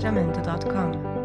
jamendo.com.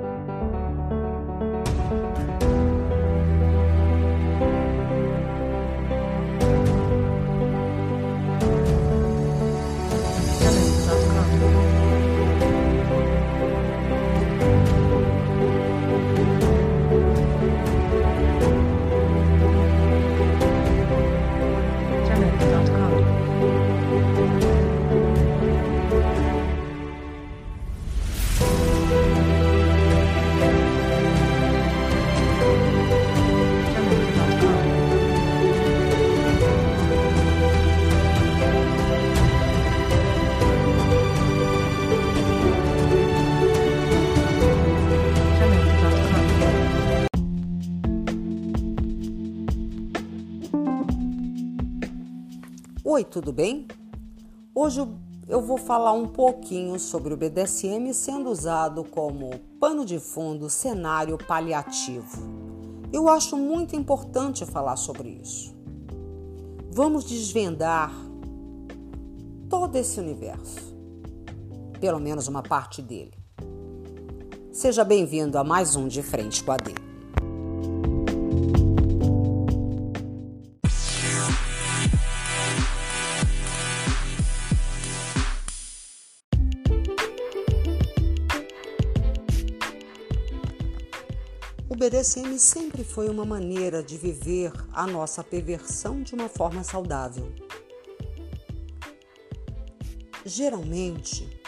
Oi, tudo bem? Hoje eu vou falar um pouquinho sobre o BDSM sendo usado como pano de fundo, cenário paliativo. Eu acho muito importante falar sobre isso. Vamos desvendar todo esse universo, pelo menos uma parte dele. Seja bem-vindo a mais um De Frente com a D. BDSM sempre foi uma maneira de viver a nossa perversão de uma forma saudável. Geralmente,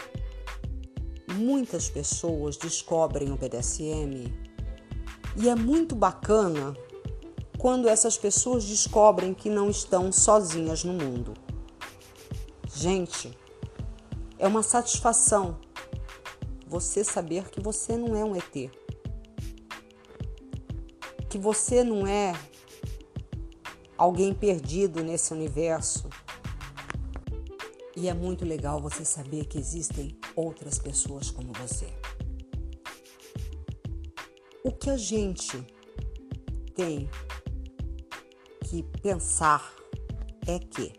muitas pessoas descobrem o BDSM e é muito bacana quando essas pessoas descobrem que não estão sozinhas no mundo. Gente, é uma satisfação você saber que você não é um ET que você não é alguém perdido nesse universo. E é muito legal você saber que existem outras pessoas como você. O que a gente tem que pensar é que,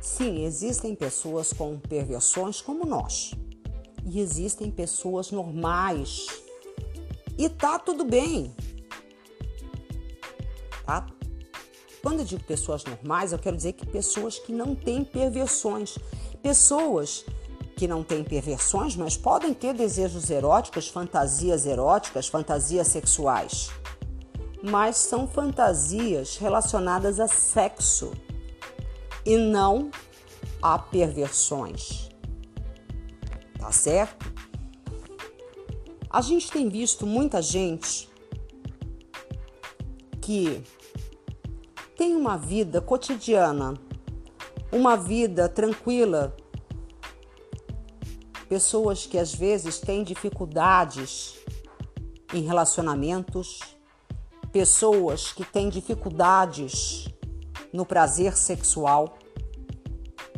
sim, existem pessoas com perversões como nós, e existem pessoas normais. E tá tudo bem Quando eu digo pessoas normais, eu quero dizer que pessoas que não têm perversões. Pessoas que não têm perversões, mas podem ter desejos eróticos, fantasias eróticas, fantasias sexuais. Mas são fantasias relacionadas a sexo e não a perversões. Tá certo? A gente tem visto muita gente que tem uma vida cotidiana, uma vida tranquila, pessoas que às vezes têm dificuldades em relacionamentos, pessoas que têm dificuldades no prazer sexual,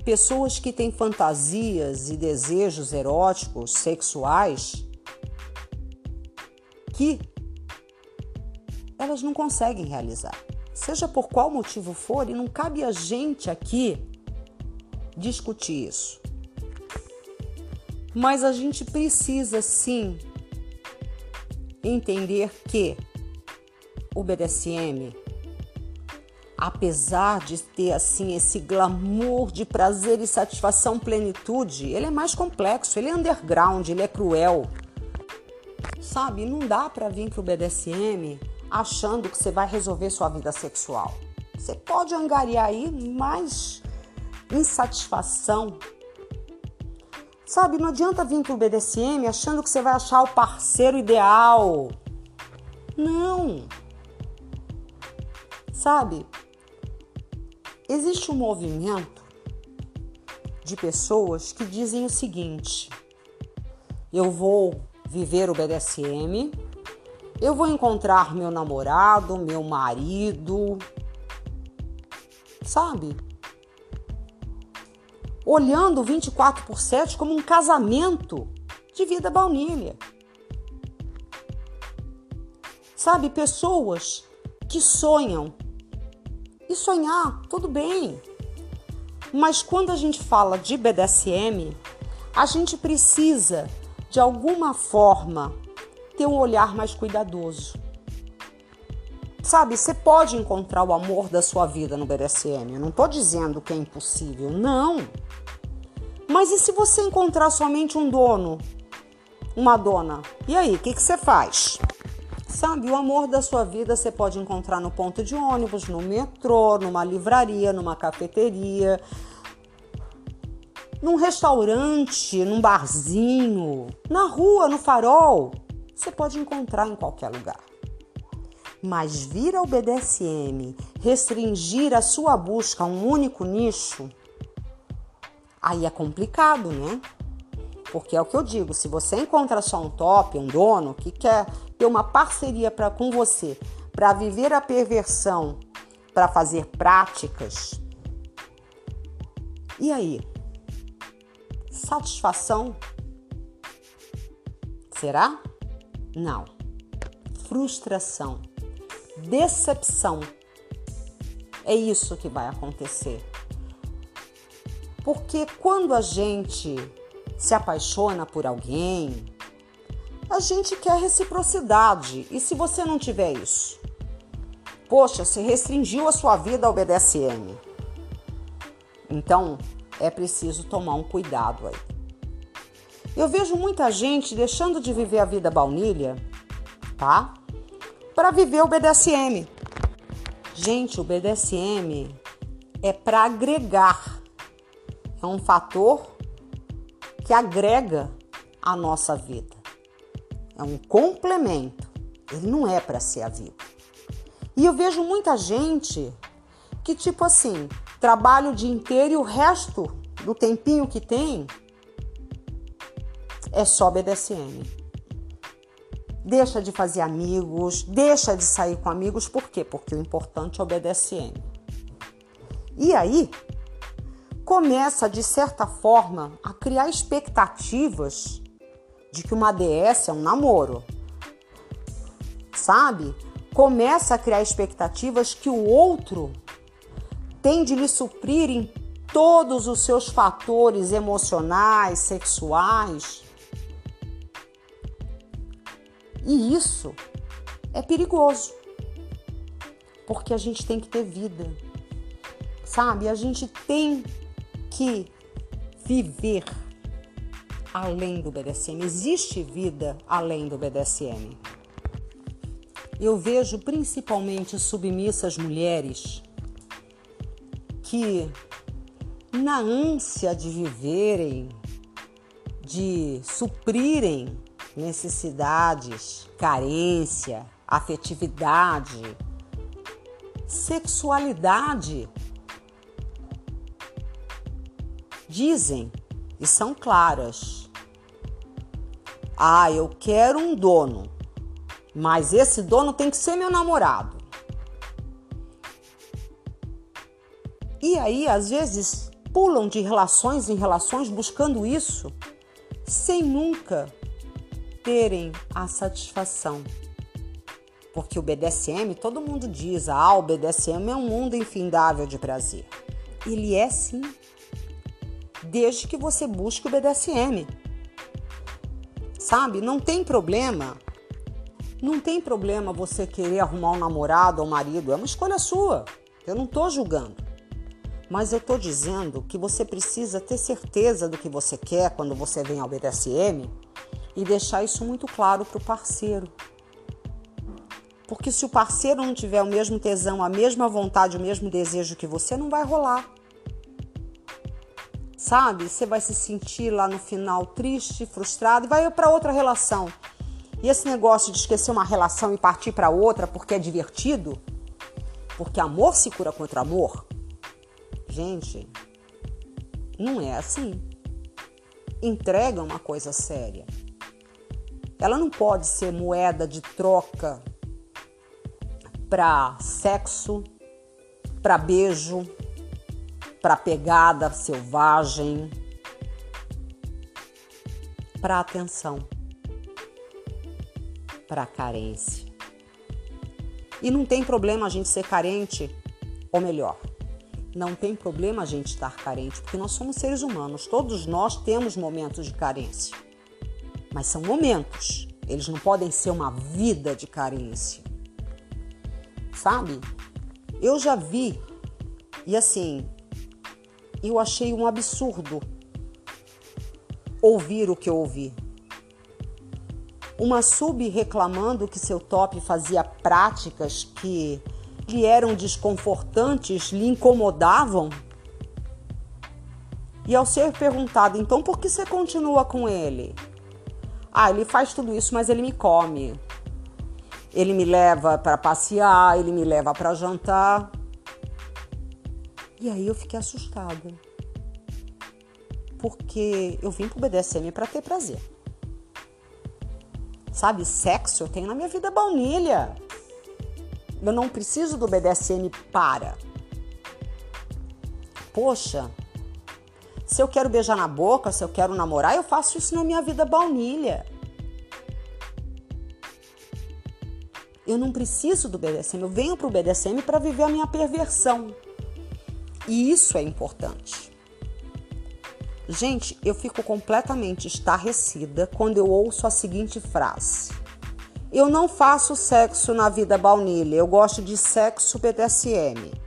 pessoas que têm fantasias e desejos eróticos, sexuais, que elas não conseguem realizar. Seja por qual motivo for, e não cabe a gente aqui discutir isso. Mas a gente precisa sim entender que o BDSM, apesar de ter assim esse glamour de prazer e satisfação, plenitude, ele é mais complexo, ele é underground, ele é cruel. Sabe, não dá para vir pro BDSM achando que você vai resolver sua vida sexual. Você pode angariar aí mais insatisfação. Sabe, não adianta vir pro BDSM achando que você vai achar o parceiro ideal. Não. Sabe, existe um movimento de pessoas que dizem o seguinte: eu vou viver o BDSM, eu vou encontrar meu namorado, meu marido, sabe? Olhando 24 por 7 como um casamento de vida baunilha. Sabe, pessoas que sonham. E sonhar, tudo bem. Mas quando a gente fala de BDSM, a gente precisa de alguma forma, ter um olhar mais cuidadoso. Sabe, você pode encontrar o amor da sua vida no BDSM. Eu não estou dizendo que é impossível, não. Mas e se você encontrar somente um dono, uma dona? E aí, o que, que você faz? Sabe, o amor da sua vida você pode encontrar no ponto de ônibus, no metrô, numa livraria, numa cafeteria, num restaurante, num barzinho, na rua, no farol. Você pode encontrar em qualquer lugar. Mas vir ao BDSM, restringir a sua busca a um único nicho, aí é complicado, né? Porque é o que eu digo, se você encontra só um top, um dono que quer ter uma parceria para com você para viver a perversão, para fazer práticas, e aí? Satisfação? Será? Não. Frustração decepção. É isso que vai acontecer. Porque quando a gente se apaixona por alguém, a gente quer reciprocidade. E se você não tiver isso? Poxa, você restringiu a sua vida ao BDSM. Então, é preciso tomar um cuidado aí. Eu vejo muita gente deixando de viver a vida baunilha, tá? para viver o BDSM. Gente, o BDSM é para agregar. É um fator que agrega a nossa vida. É um complemento. Ele não é para ser a vida. E eu vejo muita gente que, tipo assim, trabalha o dia inteiro e o resto do tempinho que tem é só BDSM deixa de fazer amigos, deixa de sair com amigos, por quê? Porque o importante é o BDSM. E aí, começa de certa forma a criar expectativas de que uma DS é um namoro. Sabe? Começa a criar expectativas que o outro tem de lhe suprir em todos os seus fatores emocionais, sexuais, e isso é perigoso. Porque a gente tem que ter vida. Sabe? A gente tem que viver além do BDSM. Existe vida além do BDSM. Eu vejo principalmente submissas mulheres que, na ânsia de viverem, de suprirem necessidades, carência, afetividade, sexualidade. Dizem e são claras. Ah, eu quero um dono, mas esse dono tem que ser meu namorado. E aí, às vezes, pulam de relações em relações buscando isso, sem nunca terem a satisfação. Porque o BDSM, todo mundo diz, ah, o BDSM é um mundo infindável de prazer. Ele é sim, desde que você busque o BDSM. Sabe? Não tem problema. Não tem problema você querer arrumar um namorado ou um marido, é uma escolha sua. Eu não estou julgando. Mas eu estou dizendo que você precisa ter certeza do que você quer quando você vem ao BDSM e deixar isso muito claro para o parceiro. Porque se o parceiro não tiver o mesmo tesão, a mesma vontade, o mesmo desejo que você, não vai rolar. Sabe? Você vai se sentir lá no final triste, frustrado e vai para outra relação. E esse negócio de esquecer uma relação e partir para outra porque é divertido, porque amor se cura contra amor. Gente, não é assim. Entrega uma coisa séria. Ela não pode ser moeda de troca para sexo, para beijo, para pegada selvagem, para atenção, para carência. E não tem problema a gente ser carente, ou melhor, não tem problema a gente estar carente, porque nós somos seres humanos, todos nós temos momentos de carência. Mas são momentos. Eles não podem ser uma vida de carência. Sabe? Eu já vi e assim, eu achei um absurdo ouvir o que eu ouvi. Uma sub reclamando que seu top fazia práticas que lhe eram desconfortantes, lhe incomodavam. E ao ser perguntado, então por que você continua com ele? Ah, ele faz tudo isso, mas ele me come. Ele me leva para passear, ele me leva para jantar. E aí eu fiquei assustada. Porque eu vim pro BDSM para ter prazer. Sabe, sexo eu tenho na minha vida baunilha. Eu não preciso do BDSM para. Poxa, se eu quero beijar na boca, se eu quero namorar, eu faço isso na minha vida baunilha. Eu não preciso do BDSM, eu venho para o BDSM para viver a minha perversão. E isso é importante. Gente, eu fico completamente estarrecida quando eu ouço a seguinte frase: Eu não faço sexo na vida baunilha, eu gosto de sexo BDSM.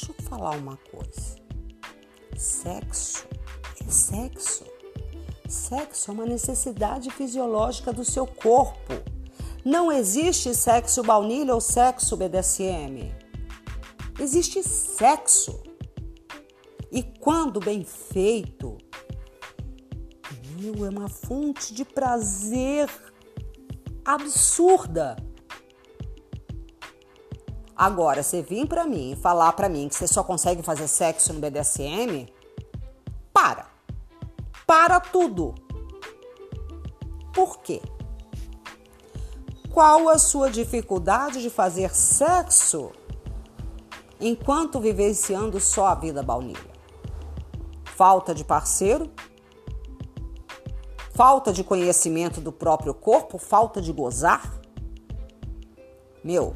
Deixa eu falar uma coisa. Sexo é sexo. Sexo é uma necessidade fisiológica do seu corpo. Não existe sexo baunilha ou sexo BDSM. Existe sexo. E quando bem feito, meu, é uma fonte de prazer absurda. Agora, você vir para mim e falar para mim que você só consegue fazer sexo no BDSM, para. Para tudo. Por quê? Qual a sua dificuldade de fazer sexo enquanto vivenciando só a vida baunilha? Falta de parceiro? Falta de conhecimento do próprio corpo? Falta de gozar? Meu,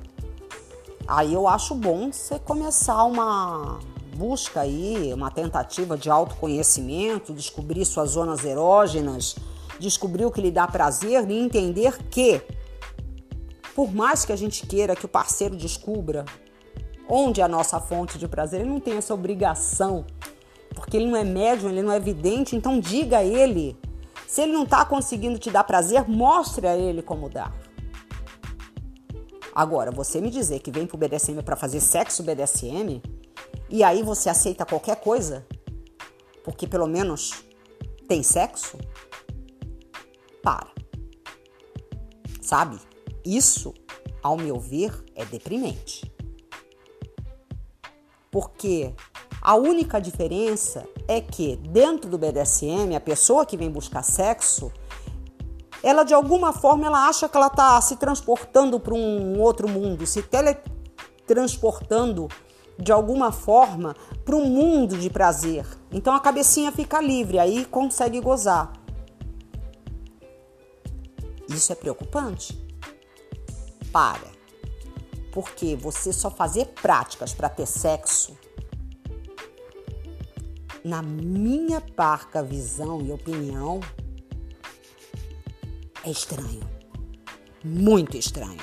Aí eu acho bom você começar uma busca aí, uma tentativa de autoconhecimento, descobrir suas zonas erógenas, descobrir o que lhe dá prazer e entender que, por mais que a gente queira que o parceiro descubra onde é a nossa fonte de prazer, ele não tem essa obrigação, porque ele não é médium, ele não é evidente, então diga a ele. Se ele não está conseguindo te dar prazer, mostre a ele como dar. Agora, você me dizer que vem pro BDSM para fazer sexo BDSM e aí você aceita qualquer coisa, porque pelo menos tem sexo? Para. Sabe? Isso, ao meu ver, é deprimente. Porque a única diferença é que dentro do BDSM, a pessoa que vem buscar sexo, ela de alguma forma ela acha que ela está se transportando para um outro mundo, se teletransportando de alguma forma para um mundo de prazer. Então a cabecinha fica livre, aí consegue gozar. Isso é preocupante? Para. Porque você só fazer práticas para ter sexo, na minha parca visão e opinião, é estranho. Muito estranho.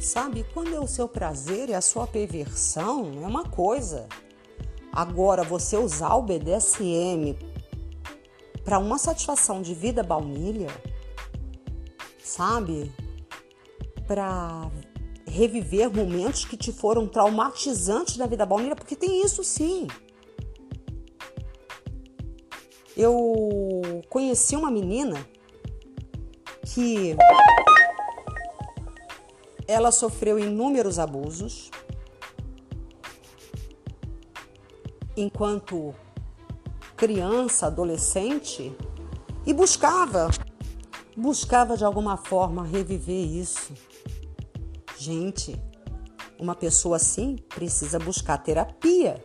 Sabe, quando é o seu prazer e a sua perversão, é uma coisa. Agora, você usar o BDSM para uma satisfação de vida baunilha, sabe? Para reviver momentos que te foram traumatizantes da vida baunilha, porque tem isso sim. Eu conheci uma menina que ela sofreu inúmeros abusos enquanto criança, adolescente e buscava buscava de alguma forma reviver isso Gente, uma pessoa assim precisa buscar terapia.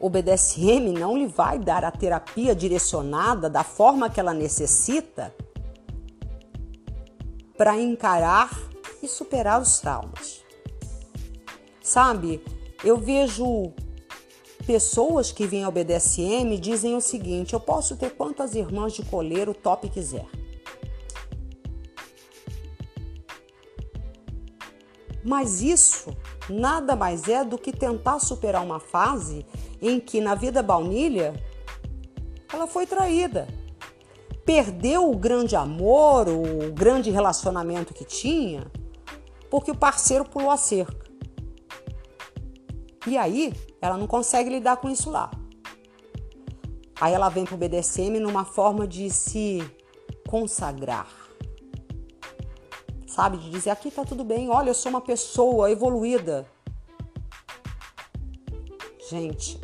O BDSM não lhe vai dar a terapia direcionada da forma que ela necessita para encarar e superar os traumas. Sabe, eu vejo pessoas que vêm ao BDSM dizem o seguinte: eu posso ter quantas irmãs de coleiro top quiser. Mas isso nada mais é do que tentar superar uma fase em que na vida baunilha ela foi traída. Perdeu o grande amor, o grande relacionamento que tinha, porque o parceiro pulou a cerca. E aí ela não consegue lidar com isso lá. Aí ela vem para o BDSM numa forma de se consagrar. Sabe? De dizer: aqui tá tudo bem, olha, eu sou uma pessoa evoluída. Gente,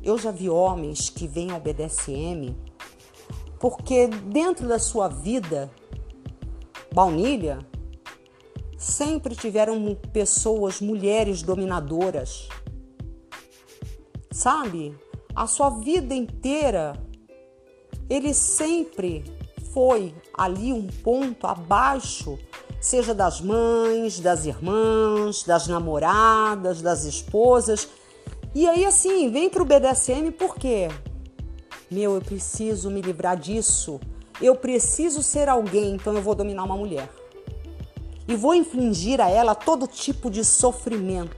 eu já vi homens que vêm ao BDSM porque dentro da sua vida baunilha sempre tiveram pessoas, mulheres dominadoras. Sabe? A sua vida inteira ele sempre foi ali um ponto abaixo, seja das mães, das irmãs, das namoradas, das esposas. E aí assim, vem pro BDSM por quê? Meu, eu preciso me livrar disso. Eu preciso ser alguém, então eu vou dominar uma mulher e vou infligir a ela todo tipo de sofrimento.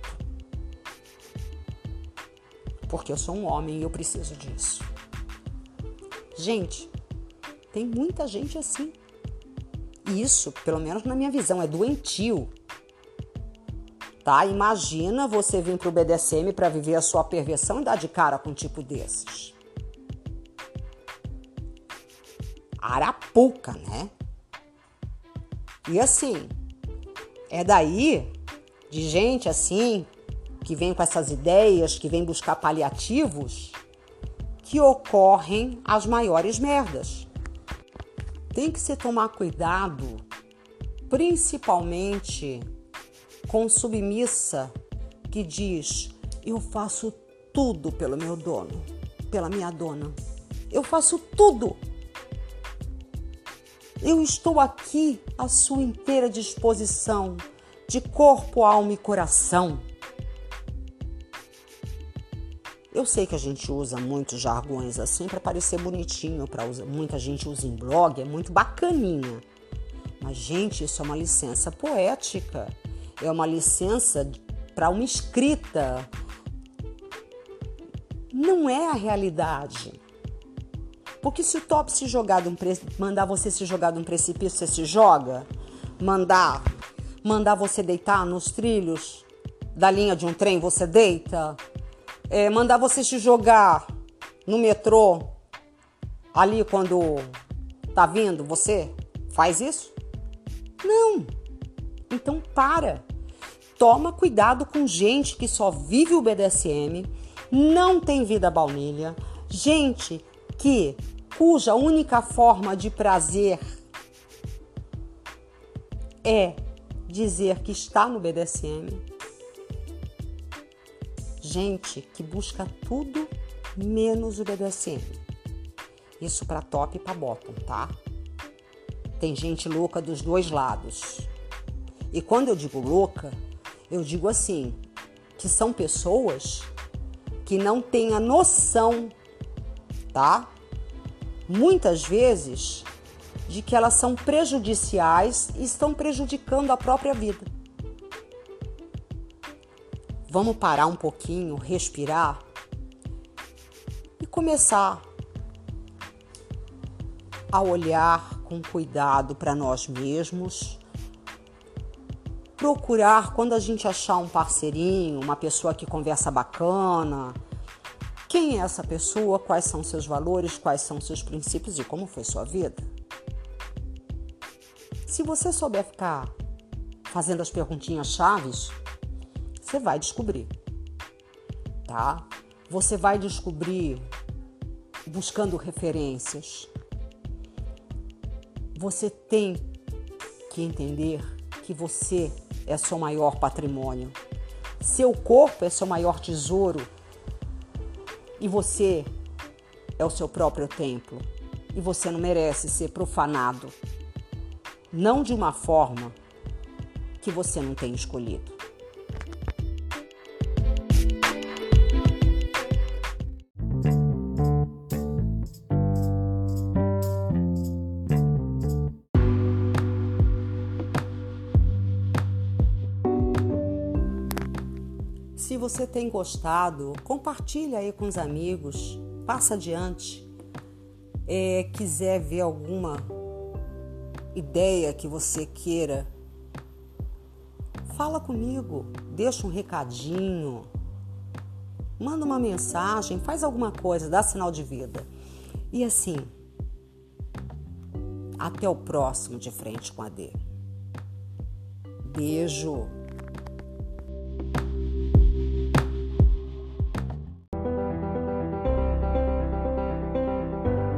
Porque eu sou um homem e eu preciso disso. Gente, tem muita gente assim. Isso, pelo menos na minha visão, é doentio. Tá? Imagina você vir pro BDSM para viver a sua perversão e dar de cara com um tipo desses. Arapuca, né? E assim, é daí de gente assim que vem com essas ideias, que vem buscar paliativos, que ocorrem as maiores merdas. Tem que se tomar cuidado, principalmente com submissa que diz: Eu faço tudo pelo meu dono, pela minha dona. Eu faço tudo. Eu estou aqui à sua inteira disposição, de corpo, alma e coração. Eu sei que a gente usa muitos jargões assim para parecer bonitinho, para muita gente usa em blog, é muito bacaninha. Mas gente, isso é uma licença poética. É uma licença para uma escrita. Não é a realidade. Porque se o top se jogar de um pre... mandar você se jogar de um precipício, você se joga. Mandar, mandar você deitar nos trilhos da linha de um trem, você deita. É, mandar você se jogar no metrô ali quando tá vindo, você faz isso? Não. Então para. Toma cuidado com gente que só vive o BDSM, não tem vida baunilha, gente que cuja única forma de prazer é dizer que está no BDSM. Gente que busca tudo menos o BDSM. Isso para top e para bottom, tá? Tem gente louca dos dois lados. E quando eu digo louca, eu digo assim, que são pessoas que não têm a noção, tá? muitas vezes, de que elas são prejudiciais e estão prejudicando a própria vida. Vamos parar um pouquinho, respirar e começar a olhar com cuidado para nós mesmos. Procurar, quando a gente achar um parceirinho, uma pessoa que conversa bacana, quem é essa pessoa? Quais são seus valores? Quais são seus princípios e como foi sua vida? Se você souber ficar fazendo as perguntinhas chaves, você vai descobrir, tá? Você vai descobrir buscando referências. Você tem que entender que você é seu maior patrimônio. Seu corpo é seu maior tesouro. E você é o seu próprio templo. E você não merece ser profanado. Não de uma forma que você não tem escolhido. Você tem gostado, compartilha aí com os amigos, passa adiante. É, quiser ver alguma ideia que você queira, fala comigo, deixa um recadinho, manda uma mensagem, faz alguma coisa, dá sinal de vida. E assim, até o próximo de frente com a D. Beijo.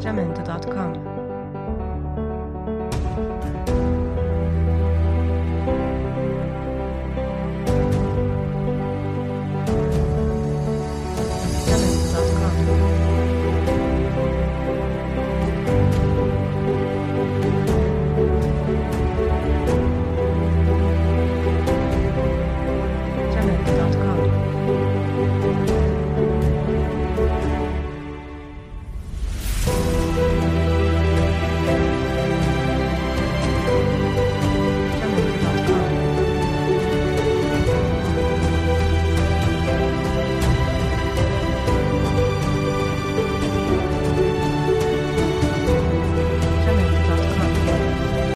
Sacramento.com.